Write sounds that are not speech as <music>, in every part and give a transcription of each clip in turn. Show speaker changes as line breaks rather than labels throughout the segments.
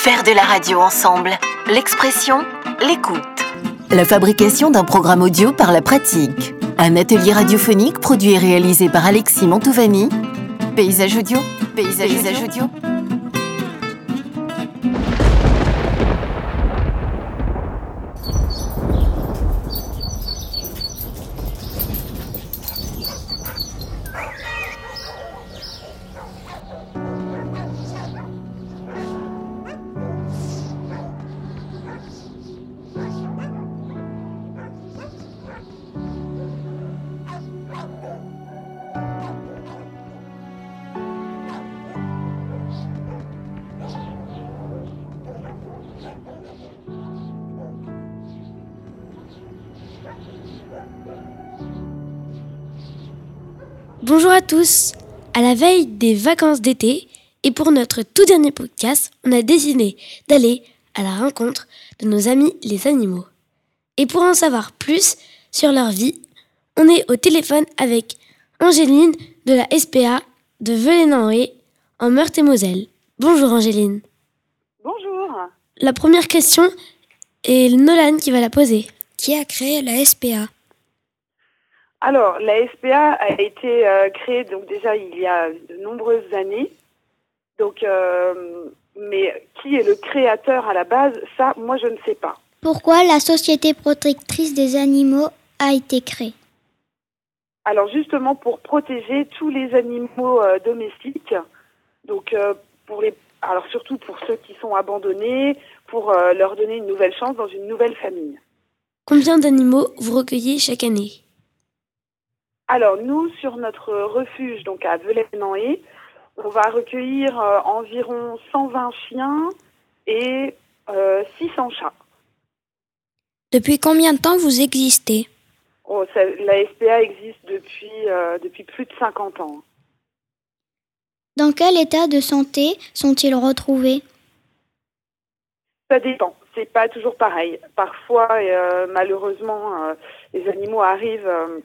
Faire de la radio ensemble. L'expression, l'écoute. La fabrication d'un programme audio par la pratique. Un atelier radiophonique produit et réalisé par Alexis Mantovani. Paysage audio. Paysage, Paysage audio.
Bonjour à tous À la veille des vacances d'été, et pour notre tout dernier podcast, on a décidé d'aller à la rencontre de nos amis les animaux. Et pour en savoir plus sur leur vie, on est au téléphone avec Angéline de la SPA de Velay en Meurthe-et-Moselle. Bonjour Angéline.
Bonjour.
La première question est Nolan qui va la poser.
Qui a créé la SPA
Alors, la SPA a été euh, créée donc déjà il y a de nombreuses années. Donc, euh, mais qui est le créateur à la base Ça, moi, je ne sais pas.
Pourquoi la Société protectrice des animaux a été créée?
Alors, justement, pour protéger tous les animaux euh, domestiques. Donc, euh, pour les, alors surtout pour ceux qui sont abandonnés, pour euh, leur donner une nouvelle chance dans une nouvelle famille.
Combien d'animaux vous recueillez chaque année?
Alors, nous, sur notre refuge, donc à Velay-Nanay, on va recueillir euh, environ 120 chiens et euh, 600 chats.
Depuis combien de temps vous existez?
Oh, ça- la SPA existe depuis, euh, depuis plus de 50 ans.
Dans quel état de santé sont-ils retrouvés?
Ça dépend. C'est pas toujours pareil. Parfois, euh, malheureusement, euh, les animaux arrivent, euh,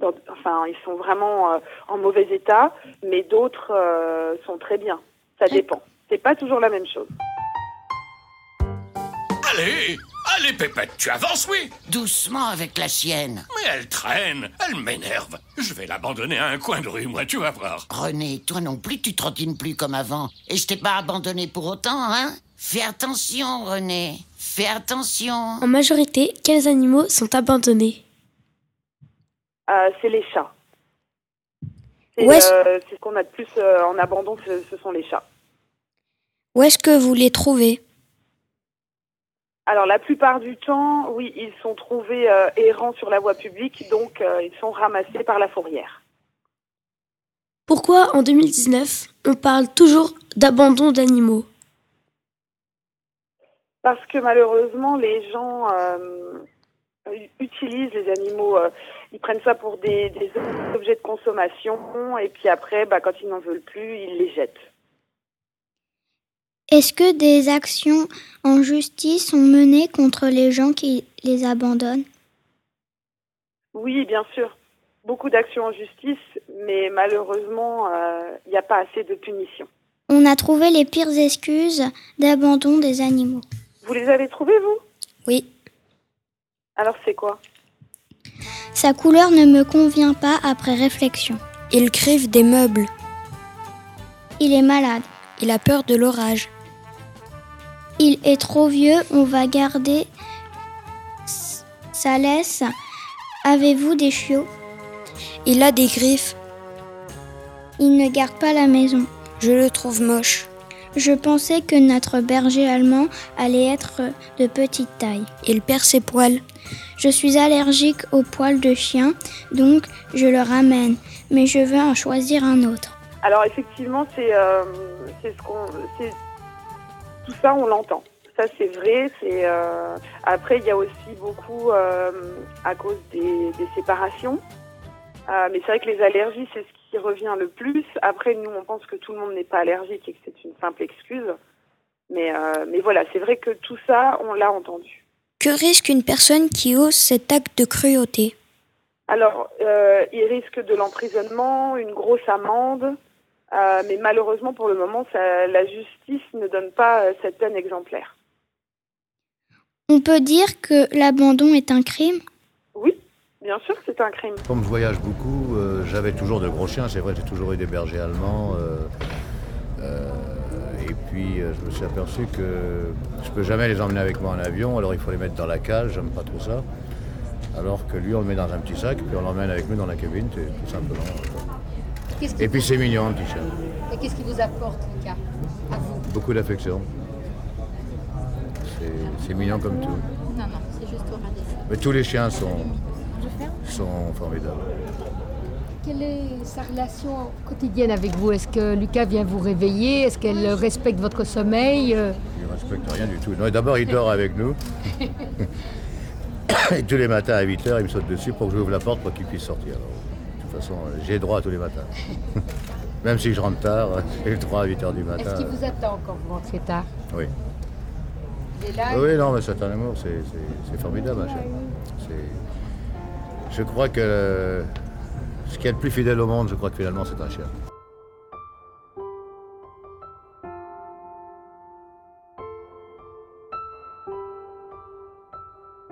dans, enfin, ils sont vraiment euh, en mauvais état, mais d'autres euh, sont très bien. Ça dépend. C'est pas toujours la même chose.
Allez, allez Pépette, tu avances, oui
Doucement avec la sienne.
Mais elle traîne, elle m'énerve. Je vais l'abandonner à un coin de rue, moi, tu vas voir.
René, toi non plus, tu trottines plus comme avant. Et je t'ai pas abandonné pour autant, hein Fais attention, René. Fais attention.
En majorité, quels animaux sont abandonnés
Euh, c'est les chats. C'est euh, c'est ce qu'on a de plus euh, en abandon, ce, ce sont les chats.
Où est-ce que vous les trouvez?
Alors la plupart du temps, oui, ils sont trouvés errants sur la voie publique, donc ils sont ramassés par la fourrière.
Pourquoi en 2019, on parle toujours d'abandon d'animaux?
Parce que malheureusement, les gens euh, utilisent les animaux, euh, ils prennent ça pour des, des objets de consommation, et puis après, bah, quand ils n'en veulent plus, ils les jettent.
Est-ce que des actions en justice sont menées contre les gens qui les abandonnent?
Oui, bien sûr, beaucoup d'actions en justice, mais malheureusement, euh, il n'y a pas assez de punitions.
On a trouvé les pires excuses d'abandon des animaux.
Vous les avez trouvés, vous?
Oui.
Alors c'est quoi?
Sa couleur ne me convient pas après réflexion.
Il crève des meubles.
Il est malade.
Il a peur de l'orage.
Il est trop vieux, on va garder sa laisse. Avez-vous des chiots?
Il a des griffes.
Il ne garde pas la maison.
Je le trouve moche.
Je pensais que notre berger allemand allait être de petite taille.
Il perd ses poils.
Je suis allergique aux poils de chien, donc je le ramène, mais je veux en choisir un autre.
Alors effectivement, c'est euh, c'est ce qu'on, c'est tout ça, on l'entend. Ça c'est vrai. C'est euh, après il y a aussi beaucoup euh, à cause des, des séparations. Euh, mais c'est vrai que les allergies c'est ce qui revient le plus. Après nous on pense que tout le monde n'est pas allergique et que c'est une simple excuse. Mais euh, mais voilà, c'est vrai que tout ça on l'a entendu.
Que risque une personne qui ose cet acte de cruauté?
Alors, euh, il risque de l'emprisonnement, une grosse amende, mais malheureusement, pour le moment, la justice ne donne pas cette peine exemplaire.
On peut dire que l'abandon est un crime?
Oui, bien sûr que c'est un crime.
Comme je voyage beaucoup, j'avais toujours de gros chiens. C'est vrai, j'ai toujours eu des bergers allemands. et puis, je me suis aperçu que je peux jamais les emmener avec moi en avion. Alors, il faut les mettre dans la cage. J'aime pas trop ça. Alors que lui, on le met dans un petit sac, puis on l'emmène avec nous dans la cabine, tout simplement. Et puis c'est mignon, un petit chat.
Et qu'est-ce qui vous apporte, Lucas, à vous?
Beaucoup d'affection. C'est mignon comme tout.
Non, non, c'est juste au
Mais tous les chiens sont, sont formidables.
Quelle est sa relation quotidienne avec vous? Est-ce que Lucas vient vous réveiller? Est-ce qu'elle respecte votre sommeil? Il
ne respecte rien du tout. D'abord, il dort avec nous. <laughs> Et tous les matins à 8h, il me saute dessus pour que j'ouvre la porte pour qu'il puisse sortir. de toute façon, j'ai droit tous les matins. <laughs> Même si je rentre tard, j'ai le droit à 8h du matin.
Est-ce qu'il vous attend quand vous rentrez tard?
Oui. là Oui, non, mais c'est un amour, c'est formidable, un chien. Je crois que ce qui est le plus fidèle au monde, je crois que finalement, c'est un chien.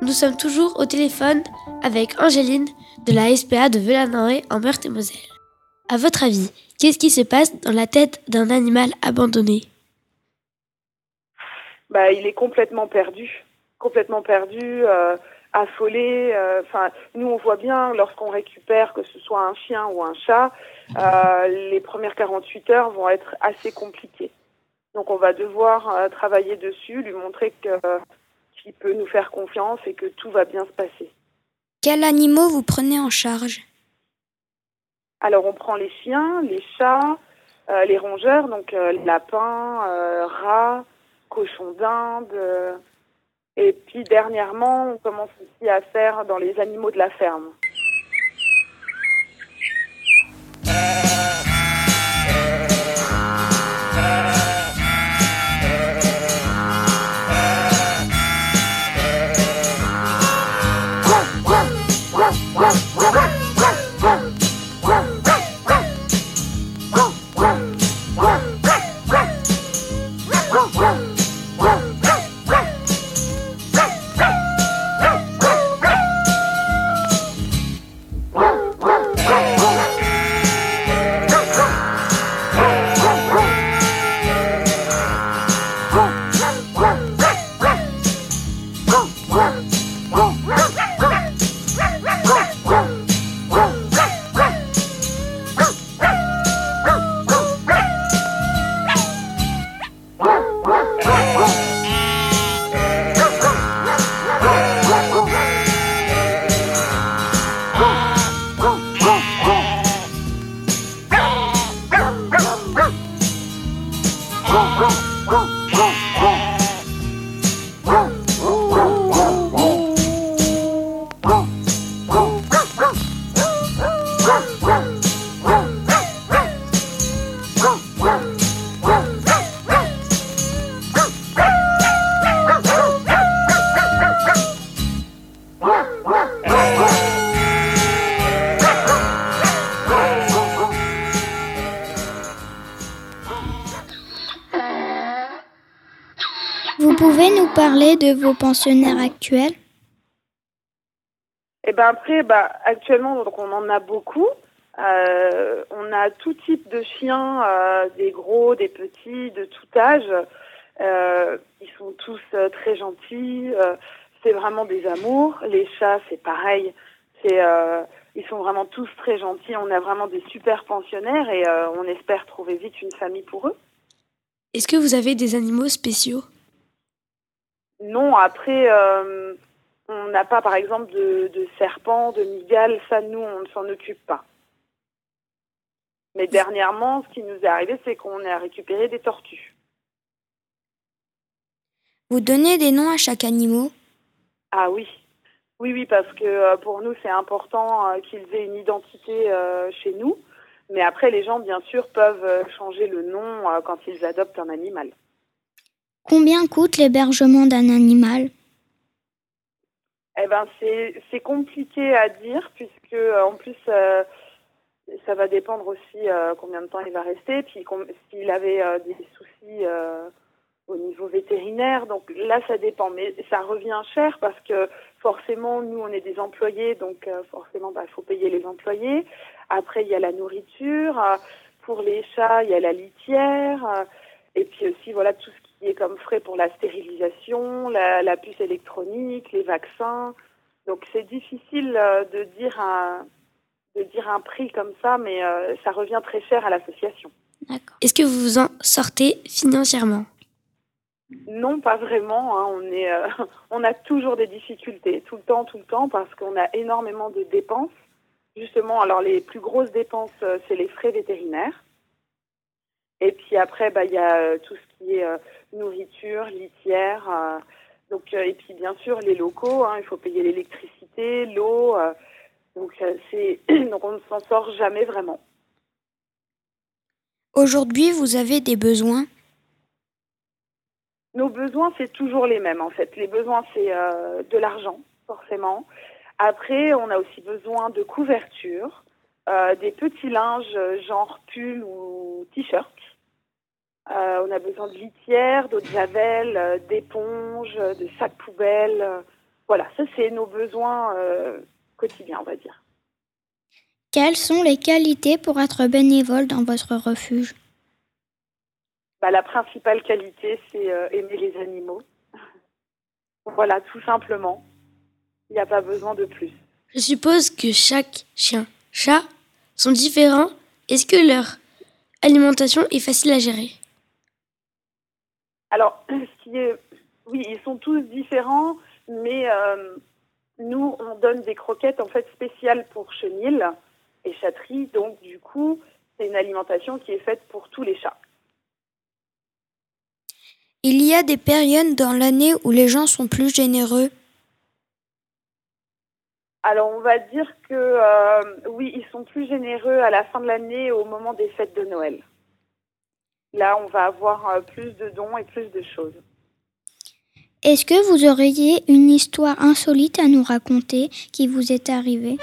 Nous sommes toujours au téléphone avec Angéline de la SPA de Velanoé en Meurthe-et-Moselle. À votre avis, qu'est-ce qui se passe dans la tête d'un animal abandonné?
Bah, Il est complètement perdu. Complètement perdu, euh, affolé. Euh, enfin, nous, on voit bien lorsqu'on récupère, que ce soit un chien ou un chat, euh, les premières 48 heures vont être assez compliquées. Donc, on va devoir travailler dessus, lui montrer que qui peut nous faire confiance et que tout va bien se passer.
Quels animaux vous prenez en charge?
Alors on prend les chiens, les chats, euh, les rongeurs, donc euh, lapins, euh, rats, cochons d'Inde. Et puis dernièrement, on commence aussi à faire dans les animaux de la ferme.
De vos pensionnaires actuels
Eh ben après, bah, actuellement, donc on en a beaucoup. Euh, on a tout type de chiens, euh, des gros, des petits, de tout âge. Euh, ils sont tous très gentils. c'est vraiment des amours. Les chats, c'est pareil. C'est, ils sont vraiment tous très gentils. On a vraiment des super pensionnaires et on espère trouver vite une famille pour eux.
Est-ce que vous avez des animaux spéciaux?
Non, après, euh, on n'a pas, par exemple, de, serpents, de migales. Ça, nous, on ne s'en occupe pas. Mais dernièrement, ce qui nous est arrivé, c'est qu'on a récupéré des tortues.
Vous donnez des noms à chaque animal?
Ah oui. Oui, oui, parce que euh, pour nous, c'est important euh, qu'ils aient une identité chez nous. Mais après, les gens, bien sûr, peuvent changer le nom quand ils adoptent un animal.
Combien coûte l'hébergement d'un animal?
Eh ben, c'est compliqué à dire puisque euh, en plus euh, ça va dépendre aussi euh, combien de temps il va rester, puis s'il avait des soucis au niveau vétérinaire. Donc là, ça dépend, mais ça revient cher parce que forcément, nous, on est des employés, donc forcément, il bah, faut payer les employés. Après, il y a la nourriture. pour les chats, il y a la litière. et puis aussi, voilà, tout ce qui est comme frais pour la stérilisation, la, la puce électronique, les vaccins. Donc c'est difficile de dire un de dire un prix comme ça, mais euh, ça revient très cher à l'association.
D'accord. Est-ce que vous vous en sortez financièrement?
Non, pas vraiment. Hein. On, est, euh, <laughs> on a toujours des difficultés, tout le temps, tout le temps, parce qu'on a énormément de dépenses. Justement, alors les plus grosses dépenses, euh, c'est les frais vétérinaires. Et puis après, bah, il y a tout ce qui est nourriture, litière. donc, et puis bien sûr, les locaux. Hein. il faut payer l'électricité, l'eau. Donc, c'est... <clears throat> Donc on ne s'en sort jamais vraiment.
Aujourd'hui, vous avez des besoins?
Nos besoins, c'est toujours les mêmes en fait. Les besoins, c'est euh, de l'argent, forcément. Après, on a aussi besoin de couverture, euh, des petits linges genre pull ou t-shirt. Euh, on a besoin de litière, d'eau de javel, d'éponges, de sacs poubelles. voilà, ça c'est nos besoins quotidien, on va dire.
Quelles sont les qualités pour être bénévole dans votre refuge?
Bah, La principale qualité, c'est euh, aimer les animaux. voilà, tout simplement. Il n'y a pas besoin de plus.
Je suppose que chaque chien, chat sont différents. Est-ce que leur alimentation est facile à gérer?
Alors, <clears throat> ce qui est... oui, ils sont tous différents, mais euh, nous, on donne des croquettes en fait spéciales pour chenilles et chatteries. Donc, du coup, c'est une alimentation qui est faite pour tous les chats.
Il y a des périodes dans l'année où les gens sont plus généreux.
Alors, on va dire que euh, oui, ils sont plus généreux à la fin de l'année au moment des fêtes de Noël. Là, on va avoir euh, plus de dons et plus de choses.
Est-ce que vous auriez une histoire insolite à nous raconter qui vous est arrivée?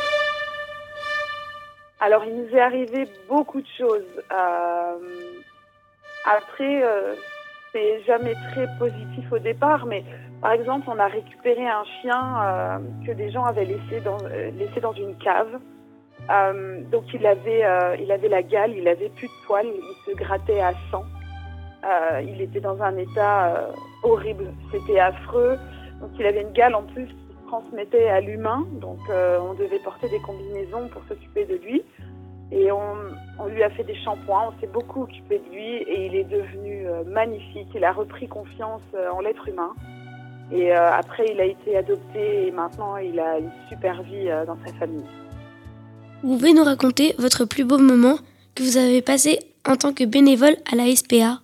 Alors, il nous est arrivé beaucoup de choses. Euh, après, euh, c'est jamais très positif au départ, mais par exemple, on a récupéré un chien euh, que des gens avaient laissé dans, laissé dans une cave. Donc, il avait, il avait la gale, il avait plus de poils, il se grattait à sang. Euh, il était dans un état euh, horrible, c'était affreux. Donc il avait une gale en plus qui se transmettait à l'humain, donc euh, on devait porter des combinaisons pour s'occuper de lui. Et on, on, lui a fait des shampoings, on s'est beaucoup occupé de lui et il est devenu magnifique. Il a repris confiance en l'être humain. Et après, il a été adopté et maintenant, il a une super vie dans sa famille.
Vous pouvez nous raconter votre plus beau moment que vous avez passé en tant que bénévole à la SPA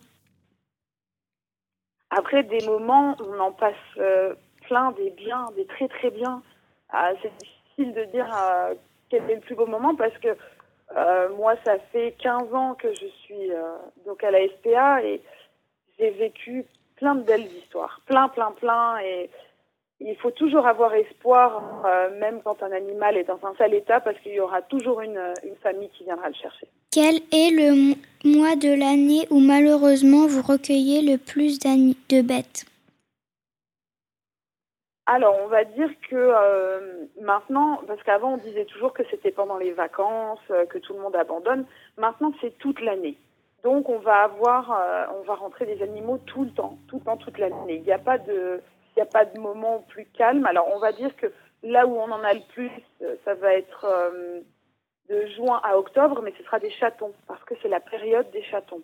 après, des moments, on en passe euh, plein, des biens, des très très bien. Ah, c'est difficile de dire euh, quel est le plus beau moment parce que euh, moi, ça fait 15 ans que je suis donc à la SPA et j'ai vécu plein de belles histoires, plein, plein, plein. Et il faut toujours avoir espoir, même quand un animal est dans un sale état, parce qu'il y aura toujours une, une famille qui viendra le chercher.
Quel est le mois de l'année où malheureusement vous recueillez le plus de bêtes?
Alors, on va dire que euh, maintenant, parce qu'avant on disait toujours que c'était pendant les vacances, euh, que tout le monde abandonne. Maintenant, c'est toute l'année. Donc, on va avoir, euh, on va rentrer des animaux tout le temps, tout le temps, toute l'année. Il n'y a pas de, n'y a pas de moment plus calme. Alors, on va dire que là où on en a le plus, ça va être de juin à octobre, mais ce sera des chatons, parce que c'est la période des chatons.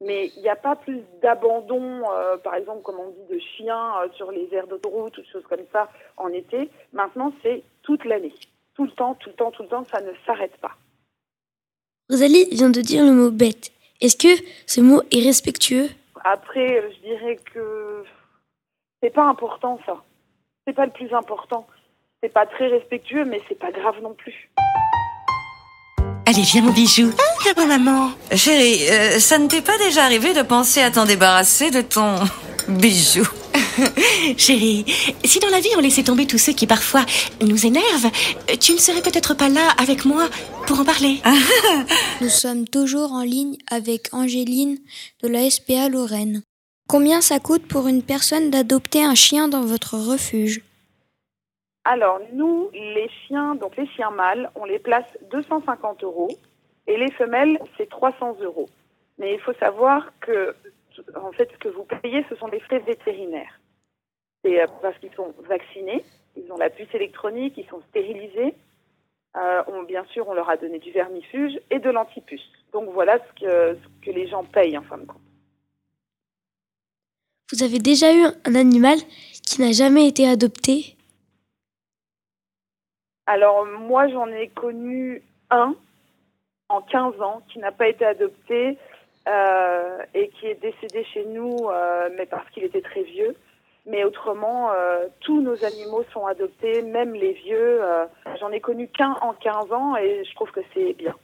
Mais il n'y a pas plus d'abandon, euh, par exemple, comme on dit, de chiens euh, sur les aires d'autoroute ou choses comme ça en été. Maintenant, c'est toute l'année. Tout le temps, tout le temps, tout le temps, ça ne s'arrête pas.
Rosalie vient de dire le mot bête. Est-ce que ce mot est respectueux?
Après, euh, je dirais que c'est pas important ça. C'est pas le plus important. C'est pas très respectueux, mais c'est pas grave non plus.
Allez, viens mon bijou. Ah, maman. Chérie, euh, ça ne t'est pas déjà arrivé de penser à t'en débarrasser de ton <laughs> bijou? <laughs> Chérie, si dans la vie on laissait tomber tous ceux qui parfois nous énervent, tu ne serais peut-être pas là avec moi pour en parler.
Nous sommes toujours en ligne avec Angéline de la SPA Lorraine. Combien ça coûte pour une personne d'adopter un chien dans votre refuge
Alors, nous, les chiens, donc les chiens mâles, on les place 250 euros et les femelles, c'est 300 euros. Mais il faut savoir que, en fait, ce que vous payez, ce sont des frais vétérinaires. C'est euh, parce qu'ils sont vaccinés, ils ont la puce électronique, ils sont stérilisés. Euh, bien sûr, on leur a donné du vermifuge et de l'antipuce. Donc voilà ce que les gens payent en fin de compte.
Vous avez déjà eu un animal qui n'a jamais été adopté?
Alors moi j'en ai connu un en 15 ans qui n'a pas été adopté euh, et qui est décédé chez nous, euh, mais parce qu'il était très vieux. Mais autrement, euh, tous nos animaux sont adoptés, même les vieux. euh, J'en ai connu qu'un en 15 ans et je trouve que c'est bien.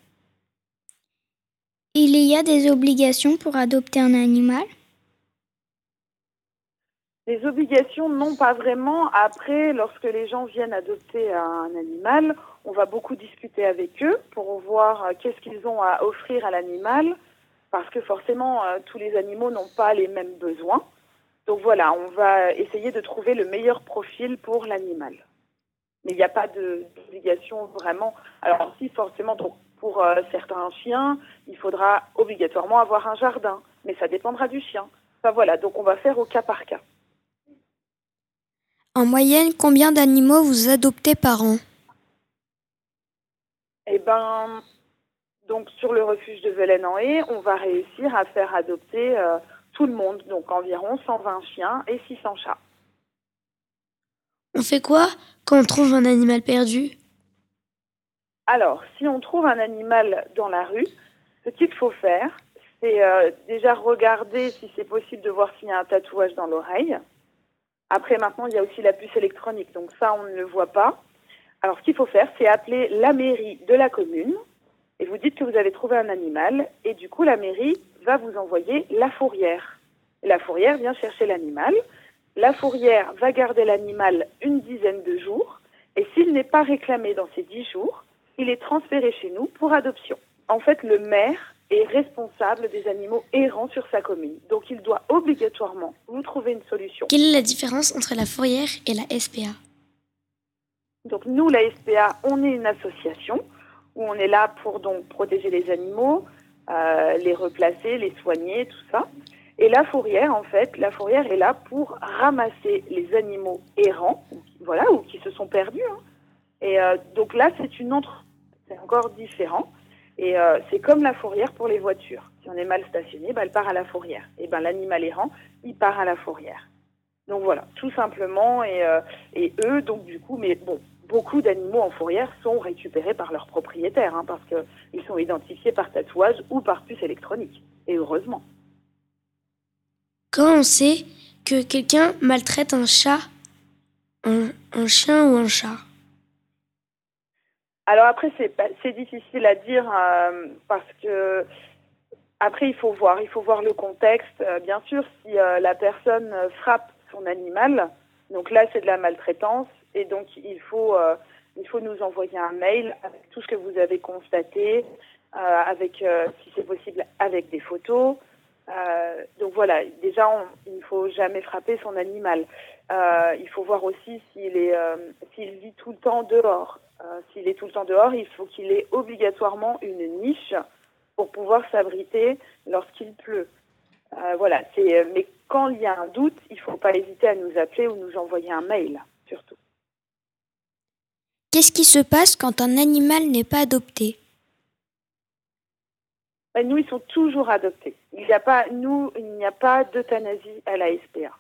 Il y a des obligations pour adopter un animal?
Les obligations, non, pas vraiment. Après, lorsque les gens viennent adopter un animal, on va beaucoup discuter avec eux pour voir euh, qu'est-ce qu'ils ont à offrir à l'animal, parce que forcément, euh, tous les animaux n'ont pas les mêmes besoins. Donc voilà, on va essayer de trouver le meilleur profil pour l'animal. Mais il n'y a pas d'obligation vraiment. Alors si, forcément, pour euh, certains chiens, il faudra obligatoirement avoir un jardin, mais ça dépendra du chien. Enfin voilà, donc on va faire au cas par cas.
En moyenne, combien d'animaux vous adoptez par an?
Eh ben, donc sur le refuge de Velaine en Haye, on va réussir à faire adopter euh, tout le monde, donc environ 120 chiens et 600 chats.
On fait quoi quand on trouve un animal perdu?
Alors, si on trouve un animal dans la rue, ce qu'il faut faire, c'est euh, déjà regarder si c'est possible de voir s'il y a un tatouage dans l'oreille. Après, maintenant, il y a aussi la puce électronique, donc ça, on ne le voit pas. Alors, ce qu'il faut faire, c'est appeler la mairie de la commune et vous dites que vous avez trouvé un animal et du coup, la mairie va vous envoyer la fourrière. La fourrière vient chercher l'animal. La fourrière va garder l'animal une dizaine de jours et s'il n'est pas réclamé dans ces dix jours, il est transféré chez nous pour adoption. En fait, le maire est responsable des animaux errants sur sa commune. Donc, il doit obligatoirement vous trouver une solution.
Quelle est la différence entre la fourrière et la SPA
Donc nous, la SPA, on est une association où on est là pour donc protéger les animaux, euh, les replacer, les soigner, tout ça. Et la fourrière, en fait, la fourrière est là pour ramasser les animaux errants, voilà, ou qui se sont perdus. hein. Et euh, donc là, c'est une autre, c'est encore différent. Et euh, c'est comme la fourrière pour les voitures. Si on est mal stationné, bah, elle part à la fourrière. Et ben l'animal errant, il part à la fourrière. Donc voilà, tout simplement. Et, euh, eux, donc du coup, mais bon, beaucoup d'animaux en fourrière sont récupérés par leurs propriétaires, hein, parce qu'ils sont identifiés par tatouage ou par puce électronique. Et heureusement.
Quand on sait que quelqu'un maltraite un chat, un chien ou un chat
Alors après, c'est difficile à dire euh, parce que après il faut voir, il faut voir le contexte. Euh, bien sûr, si euh, la personne frappe son animal, donc là c'est de la maltraitance et donc il faut il faut nous envoyer un mail avec tout ce que vous avez constaté, avec si c'est possible avec des photos. Euh, donc voilà, déjà il ne faut jamais frapper son animal. Euh, il faut voir aussi s'il est euh, vit tout le temps dehors. S'il est tout le temps dehors, il faut qu'il ait obligatoirement une niche pour pouvoir s'abriter lorsqu'il pleut. Voilà, mais quand il y a un doute, il ne faut pas hésiter à nous appeler ou nous envoyer un mail, surtout.
Qu'est-ce qui se passe quand un animal n'est pas adopté?
Ben, nous, ils sont toujours adoptés. Il n'y a pas, nous, il n'y a pas d'euthanasie à la SPA.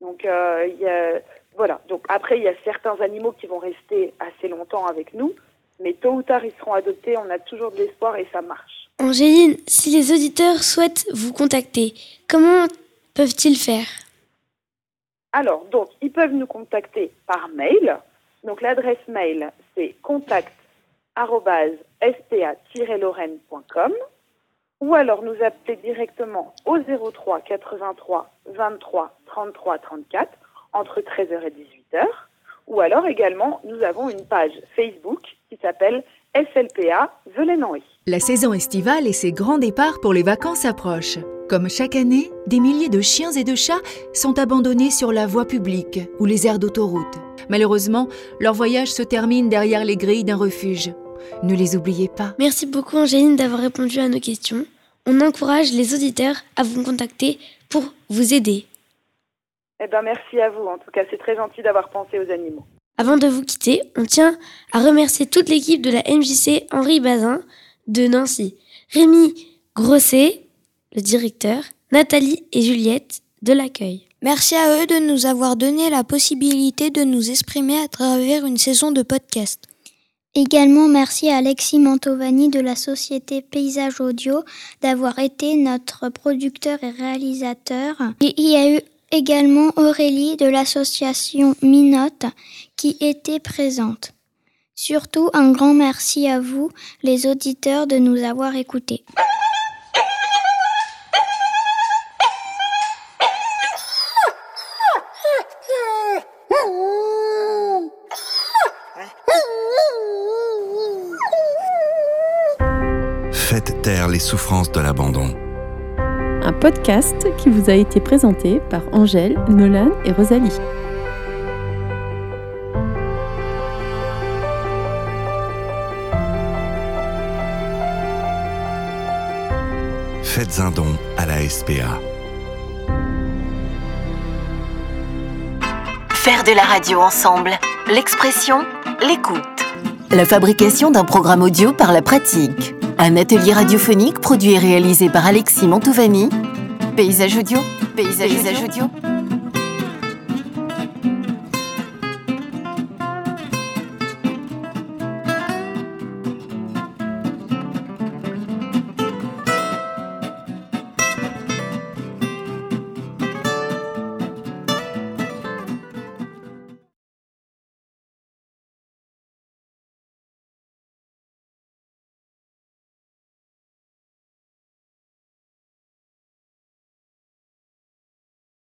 Donc, euh, il y a, voilà. Donc après, il y a certains animaux qui vont rester assez longtemps avec nous, mais tôt ou tard, ils seront adoptés. On a toujours de l'espoir et ça marche.
Angéline, si les auditeurs souhaitent vous contacter, comment peuvent-ils faire?
Alors, donc, ils peuvent nous contacter par mail. Donc, l'adresse mail, c'est contact@spa-lorraine.com ou alors nous appeler directement au 03 83 23 33 34 entre 13h et 18h. Ou alors également, nous avons une page Facebook qui s'appelle SLPA Velay-Henry.
La saison estivale et ses grands départs pour les vacances approchent. Comme chaque année, des milliers de chiens et de chats sont abandonnés sur la voie publique ou les aires d'autoroute. Malheureusement, leur voyage se termine derrière les grilles d'un refuge. Ne les oubliez pas.
Merci beaucoup Angéline d'avoir répondu à nos questions. On encourage les auditeurs à vous contacter pour vous aider.
Eh ben merci à vous. En tout cas, c'est très gentil d'avoir pensé aux animaux.
Avant de vous quitter, on tient à remercier toute l'équipe de la MJC Henri Bazin de Nancy, Rémi Grosset, le directeur, Nathalie et Juliette de l'accueil.
Merci à eux de nous avoir donné la possibilité de nous exprimer à travers une saison de podcast.
Également merci à Alexis Mantovani de la société Paysage Audio d'avoir été notre producteur et réalisateur. Il y a eu également Aurélie de l'association Minote qui était présente. Surtout un grand merci à vous, les auditeurs, de nous avoir écoutés.
Souffrances de l'abandon.
Un podcast qui vous a été présenté par Angèle, Nolan et Rosalie.
Faites un don à la SPA.
Faire de la radio ensemble, l'expression, l'écoute. La fabrication d'un programme audio par la pratique. Un atelier radiophonique produit et réalisé par Alexis Mantovani. Paysage audio. Paysage, audio.